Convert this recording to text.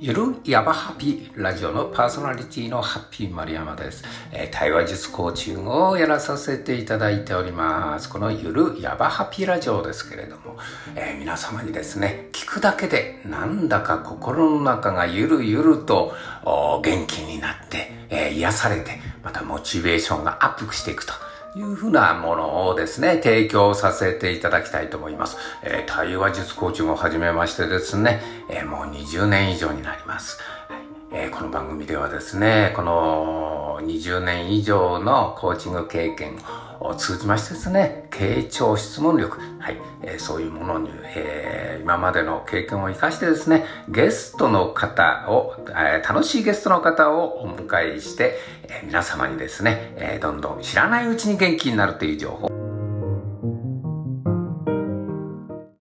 ゆるやばハピラジオのパーソナリティのハッピー丸山です、えー、対話術コーチングをやらさせていただいております。このゆるやばハピラジオですけれども、えー、皆様にですね聞くだけでなんだか心の中がゆるゆると元気になって、えー、癒されてまたモチベーションがアップしていくと。いうふうなものをですね、提供させていただきたいと思います。えー、対話術コーチングを始めましてですね、えー、もう20年以上になります。えー、この番組ではですね、この20年以上のコーチング経験を通じましてですね、傾聴質問力、はい、えー、そういうものに、えー、今までの経験を生かしてですね、ゲストの方を、えー、楽しいゲストの方をお迎えして、え皆様にですね、えどんどん知らないうちに元気になるという情報